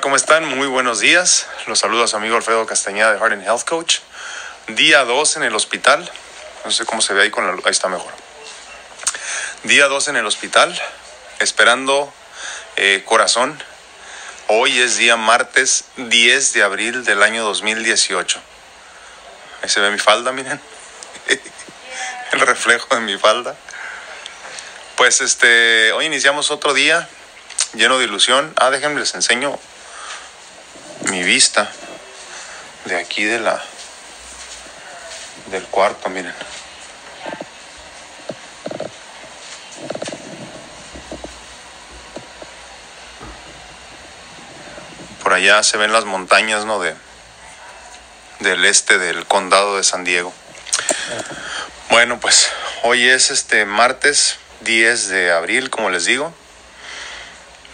¿Cómo están? Muy buenos días. Los saludo a su amigo Alfredo Castañeda de Heart and Health Coach. Día 2 en el hospital. No sé cómo se ve ahí con la luz. Ahí está mejor. Día 2 en el hospital. Esperando eh, corazón. Hoy es día martes 10 de abril del año 2018. Ahí se ve mi falda, miren. el reflejo de mi falda. Pues este, hoy iniciamos otro día lleno de ilusión. Ah, déjenme les enseño mi vista de aquí de la del cuarto, miren. Por allá se ven las montañas, ¿no? De, del este del condado de San Diego. Bueno, pues hoy es este martes 10 de abril, como les digo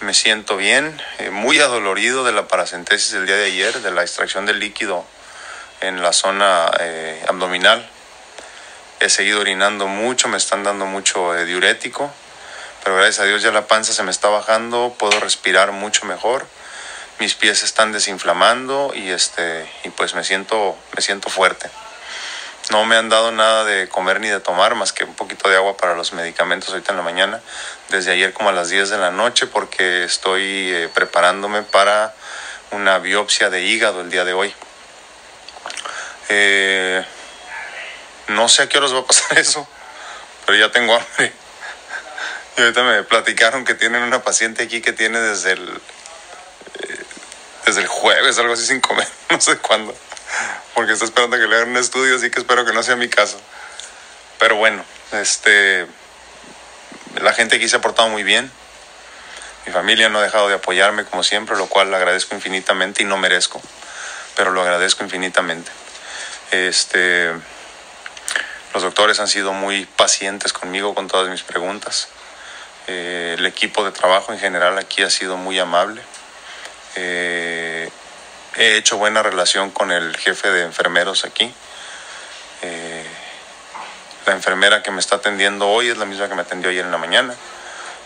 me siento bien, eh, muy adolorido de la paracentesis del día de ayer, de la extracción del líquido en la zona eh, abdominal. He seguido orinando mucho, me están dando mucho eh, diurético, pero gracias a Dios ya la panza se me está bajando, puedo respirar mucho mejor, mis pies están desinflamando y este y pues me siento me siento fuerte. No me han dado nada de comer ni de tomar, más que un poquito de agua para los medicamentos ahorita en la mañana, desde ayer como a las 10 de la noche, porque estoy eh, preparándome para una biopsia de hígado el día de hoy. Eh, no sé a qué horas va a pasar eso, pero ya tengo hambre. Y ahorita me platicaron que tienen una paciente aquí que tiene desde el, eh, desde el jueves, algo así sin comer, no sé cuándo porque está esperando que le hagan un estudio, así que espero que no sea mi caso. Pero bueno, este, la gente aquí se ha portado muy bien. Mi familia no ha dejado de apoyarme como siempre, lo cual agradezco infinitamente y no merezco, pero lo agradezco infinitamente. Este, los doctores han sido muy pacientes conmigo con todas mis preguntas. Eh, el equipo de trabajo en general aquí ha sido muy amable. Eh, he hecho buena relación con el jefe de enfermeros aquí. Eh, la enfermera que me está atendiendo hoy es la misma que me atendió ayer en la mañana.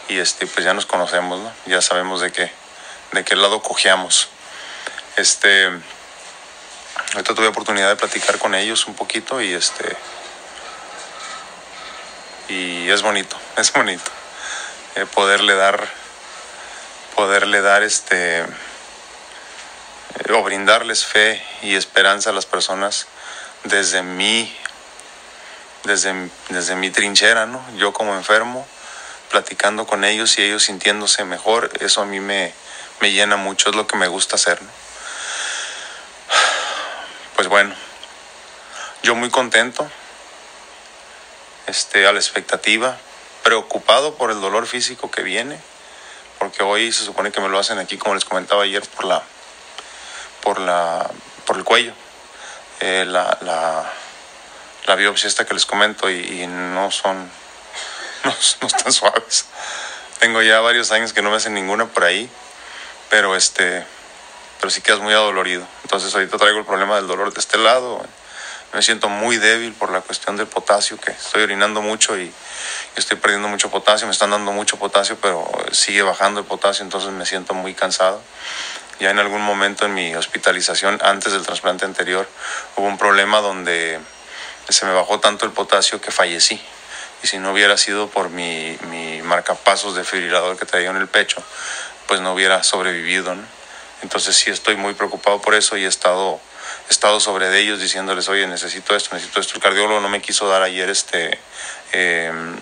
Y este, pues ya nos conocemos, ¿no? Ya sabemos de qué, de qué lado cojeamos. Este, ahorita tuve oportunidad de platicar con ellos un poquito y este, y es bonito, es bonito eh, poderle dar, poderle dar este, o brindarles fe y esperanza a las personas desde mi, desde, desde mi trinchera, ¿no? Yo como enfermo, platicando con ellos y ellos sintiéndose mejor, eso a mí me, me llena mucho, es lo que me gusta hacer, Pues bueno, yo muy contento, este, a la expectativa, preocupado por el dolor físico que viene, porque hoy se supone que me lo hacen aquí, como les comentaba ayer, por la por, la, por el cuello. Eh, la, la, la, biopsia esta que les comento y, no son no, no, están suaves. Tengo ya varios años que no me hacen ninguna por ahí, pero este pero sí quedas muy adolorido. Entonces ahorita traigo el problema del dolor de este lado. Me siento muy débil por la cuestión del potasio, que estoy orinando mucho y estoy perdiendo mucho potasio, me están dando mucho potasio, pero sigue bajando el potasio, entonces me siento muy cansado. Ya en algún momento en mi hospitalización antes del trasplante anterior hubo un problema donde se me bajó tanto el potasio que fallecí. Y si no hubiera sido por mi, mi marcapasos fibrilador que traía en el pecho, pues no hubiera sobrevivido. Entonces sí estoy muy preocupado por eso y he estado, he estado sobre de ellos diciéndoles, oye, necesito esto, necesito esto. El cardiólogo no me quiso dar ayer este em,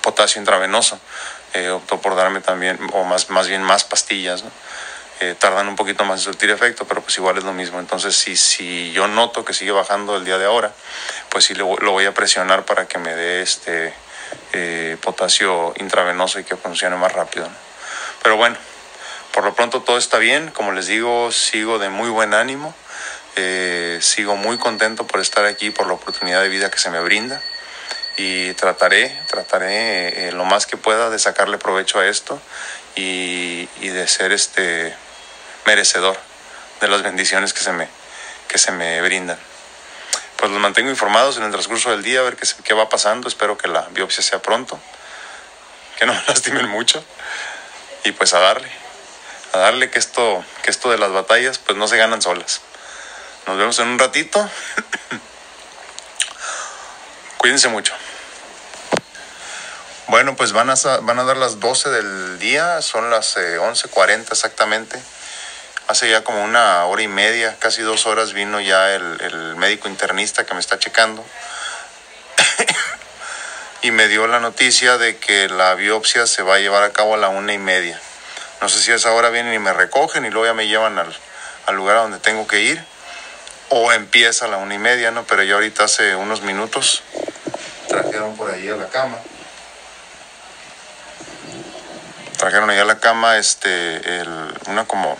potasio intravenoso. Eh, optó por darme también, o más, más bien más pastillas. ¿no? Tardan un poquito más en surtir efecto, pero pues igual es lo mismo. Entonces, si, si yo noto que sigue bajando el día de ahora, pues sí lo, lo voy a presionar para que me dé este eh, potasio intravenoso y que funcione más rápido. Pero bueno, por lo pronto todo está bien. Como les digo, sigo de muy buen ánimo. Eh, sigo muy contento por estar aquí, por la oportunidad de vida que se me brinda y trataré, trataré eh, lo más que pueda de sacarle provecho a esto y, y de ser este merecedor de las bendiciones que se me, que se me brindan. Pues los mantengo informados en el transcurso del día, a ver qué, qué va pasando. Espero que la biopsia sea pronto, que no me lastimen mucho. Y pues a darle, a darle que esto, que esto de las batallas pues no se ganan solas. Nos vemos en un ratito. Cuídense mucho. Bueno, pues van a, van a dar las 12 del día, son las 11.40 eh, exactamente. Hace ya como una hora y media, casi dos horas, vino ya el, médico internista que me está checando y me dio la noticia de que la biopsia se va a llevar a cabo a la una y media. No sé si a esa hora vienen y me recogen y luego ya me llevan al, lugar a donde tengo que ir. O empieza a la una y media, ¿no? Pero ya ahorita hace unos minutos trajeron por ahí a la cama. Trajeron ahí a la cama este, una como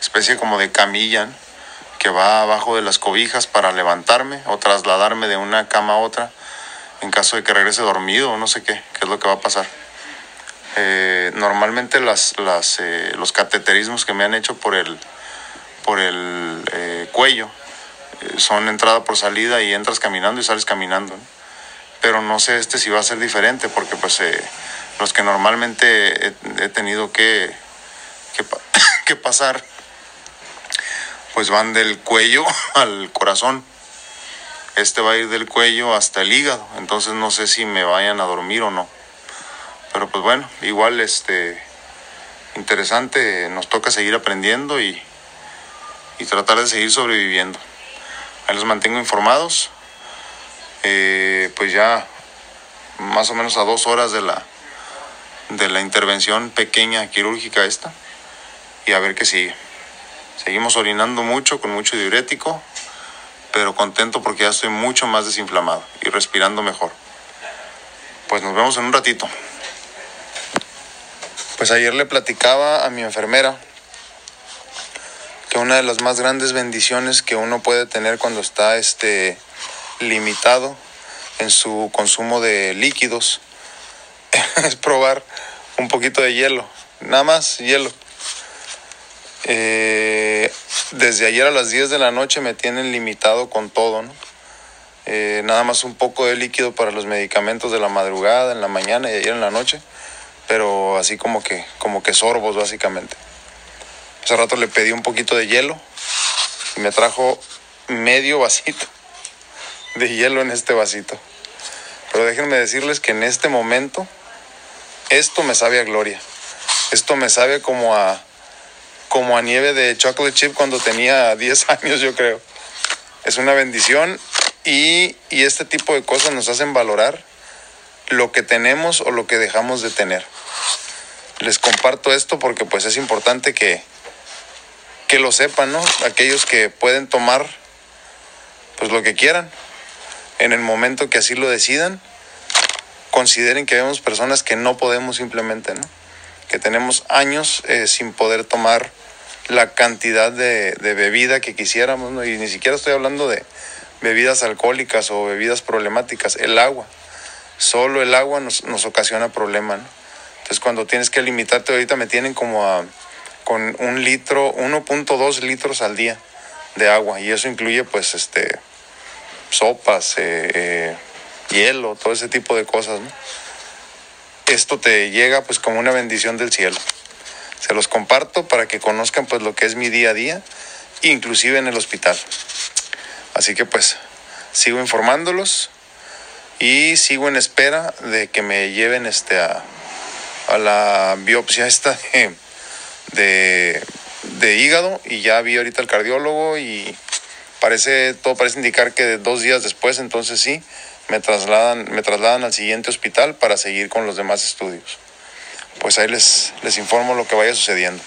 especie como de camilla que va abajo de las cobijas para levantarme o trasladarme de una cama a otra en caso de que regrese dormido o no sé qué, qué es lo que va a pasar. Eh, normalmente las, las, eh, los cateterismos que me han hecho por el, por el eh, cuello son entrada por salida y entras caminando y sales caminando. Pero no sé este si va a ser diferente porque pues los que normalmente he, tenido que, que, que pasar pues van del cuello al corazón este va a ir del cuello hasta el hígado, entonces no sé si me vayan a dormir o no. Pero pues bueno, igual este interesante, nos toca seguir aprendiendo y, tratar de seguir sobreviviendo. Ahí los mantengo informados. Eh, pues ya más o menos a dos horas de la, de la intervención pequeña quirúrgica esta y a ver qué sigue. Seguimos orinando mucho con mucho diurético, pero contento porque ya estoy mucho más desinflamado y respirando mejor. Pues nos vemos en un ratito. Pues ayer le platicaba a mi enfermera que una de las más grandes bendiciones que uno puede tener cuando está este limitado en su consumo de líquidos es probar un poquito de hielo, nada más hielo. Eh, desde ayer a las 10 de la noche me tienen limitado con todo, ¿no? Eh, nada más un poco de líquido para los medicamentos de la madrugada, en la mañana y ayer en la noche, pero así como que, como que sorbos básicamente. Hace rato le pedí un poquito de hielo y me trajo medio vasito de hielo en este vasito. Pero déjenme decirles que en este momento esto me sabe a gloria. Esto me sabe como a, como a nieve de chocolate chip cuando tenía 10 años, yo creo. Es una bendición y, este tipo de cosas nos hacen valorar lo que tenemos o lo que dejamos de tener. Les comparto esto porque pues es importante que, que lo sepan, ¿no? Aquellos que pueden tomar pues lo que quieran en el momento que así lo decidan, consideren que vemos personas que no podemos simplemente, ¿no? que tenemos años eh, sin poder tomar la cantidad de, bebida que quisiéramos, ¿no? y ni siquiera estoy hablando de bebidas alcohólicas o bebidas problemáticas, el agua. Solo el agua nos, ocasiona problemas. Entonces cuando tienes que limitarte, ahorita me tienen como a, con un litro, 1.2 litros al día de agua, y eso incluye pues este sopas, eh, eh, hielo, todo ese tipo de cosas, ¿no? esto te llega pues como una bendición del cielo. Se los comparto para que conozcan pues lo que es mi día a día, inclusive en el hospital. Así que pues sigo informándolos y sigo en espera de que me lleven este a, la biopsia esta de, de, hígado y ya vi ahorita al cardiólogo y parece todo parece indicar que dos días después entonces sí me trasladan, me trasladan al siguiente hospital para seguir con los demás estudios. Pues ahí les, les informo lo que vaya sucediendo.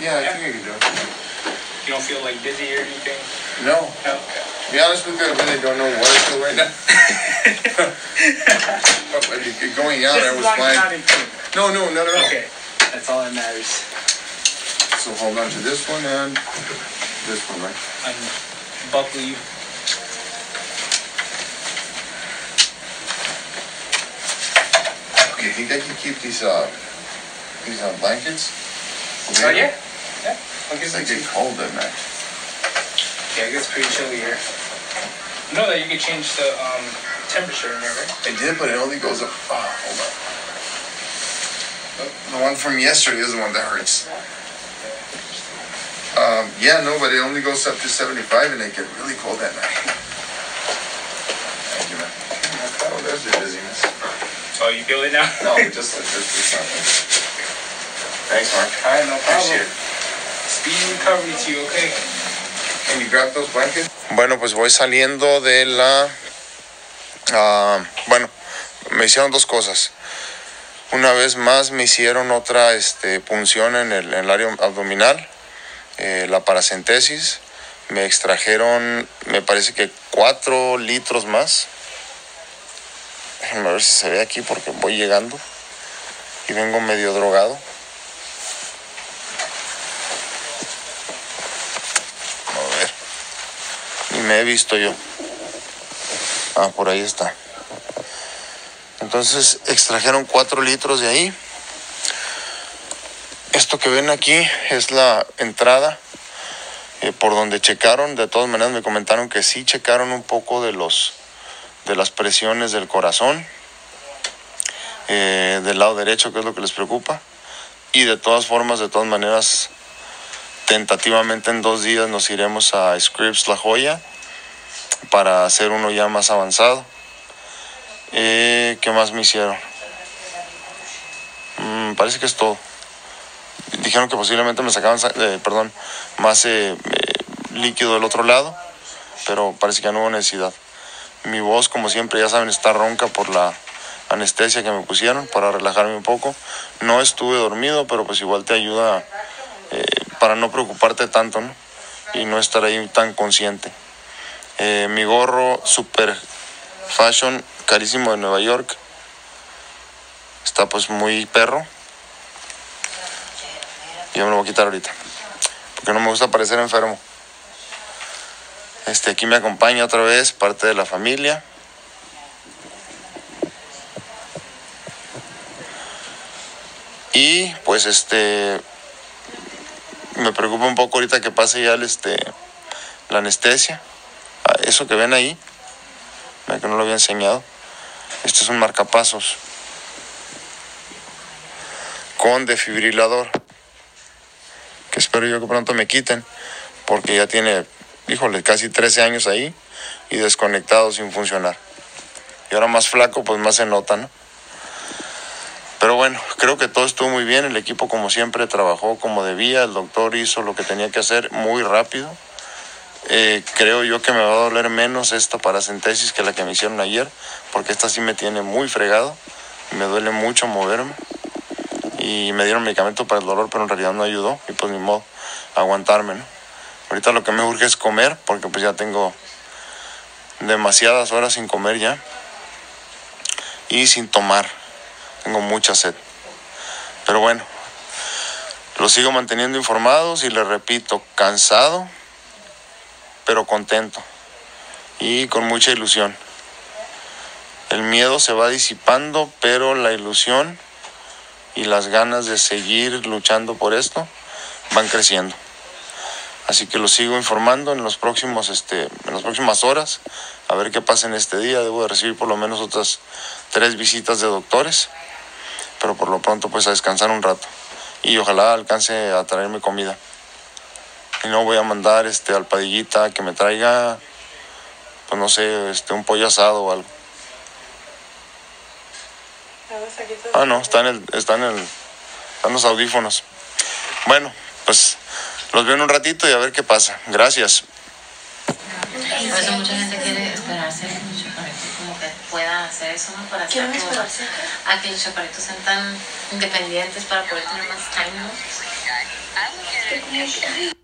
Yeah, I think I can do it. You don't feel like dizzy or anything? No. no. Okay. To be honest with you, I really don't know what to do right now. but going out, Just I was flying. No, no, no, no. Okay. That's all that matters. So hold on to this one and this one, right? Unbuckle you. Okay, you think I can keep these uh these uh, blankets? Oh yeah. Yeah. I guess I get cold at night. Yeah, it gets pretty chilly here. You know that you could change the um, temperature in there, right? I did, but it only goes up. Oh, hold on. The one from yesterday is the one that hurts. Um, yeah, no, but it only goes up to 75 and it get really cold at night. Thank you, man. Oh, there's your dizziness. Oh, you feel it now? No, just, just, just something. Thanks, Mark. All right, no Appreciate problem. it. Speedy recovery to you, okay? Bueno, pues voy saliendo de la... ah, bueno, me hicieron dos cosas. Una vez más me hicieron otra este, punción en el, en el área abdominal, eh, la paracentesis. Me extrajeron, me parece que cuatro litros más. Déjenme ver si se ve aquí porque voy llegando y vengo medio drogado. A ver. Ni me he visto yo. Ah, por ahí está. Entonces extrajeron 4 litros de ahí. Esto que ven aquí es la entrada eh, por donde checaron. De todas maneras me comentaron que sí checaron un poco de los de las presiones del corazón eh, del lado derecho, que es lo que les preocupa. Y de todas formas, de todas maneras, tentativamente en dos días nos iremos a Scripps La Joya para hacer uno ya más avanzado. Eh, ¿Qué más me hicieron? Mm, parece que es todo. Dijeron que posiblemente me sacaban, sa- eh, perdón, más eh, eh, líquido del otro lado, pero parece que no hubo necesidad. Mi voz, como siempre, ya saben, está ronca por la anestesia que me pusieron para relajarme un poco. No estuve dormido, pero pues igual te ayuda para no preocuparte tanto, ¿no? Y no estar ahí tan consciente. Eh, mi gorro super fashion carísimo de Nueva York. Está pues muy perro. Yo me lo voy a quitar ahorita. Porque no me gusta parecer enfermo. Este aquí me acompaña otra vez parte de la familia. Y pues este me preocupa un poco ahorita que pase ya el, este la anestesia. Eso que ven ahí, que no lo había enseñado. Este es un marcapasos con defibrilador. Que espero yo que pronto me quiten. Porque ya tiene, híjole, casi 13 años ahí y desconectado sin funcionar. Y ahora más flaco, pues más se nota, ¿no? Pero bueno, creo que todo estuvo muy bien. El equipo, como siempre, trabajó como debía. El doctor hizo lo que tenía que hacer muy rápido. Eh, creo yo que me va a doler menos esta paracentesis que la que me hicieron ayer, porque esta sí me tiene muy fregado. Me duele mucho moverme. Y me dieron medicamento para el dolor, pero en realidad no ayudó. Y pues ni modo, aguantarme, ¿no? Ahorita lo que me urge es comer, porque pues ya tengo demasiadas horas sin comer ya. Y sin tomar. Tengo mucha sed. Pero bueno, los sigo manteniendo informados y les repito, cansado, pero contento y con mucha ilusión. El miedo se va disipando, pero la ilusión y las ganas de seguir luchando por esto van creciendo. Así que los sigo informando en los próximos, este, en las próximas horas, a ver qué pasa en este día. Debo de recibir por lo menos otras tres visitas de doctores, pero por lo pronto pues a descansar un rato y ojalá alcance a traerme comida. Y no voy a mandar este al padillita que me traiga, pues no sé, este un pollo asado o algo. Ah, no, está en el, está en el, están los audífonos. Bueno, pues los veo en un ratito y a ver qué pasa. Gracias. Por eso mucha gente quiere esperarse a que los chaparritos como que puedan hacer eso, ¿no? Para hacer a que los chaparritos sean tan independientes para poder tener más time, ¿no?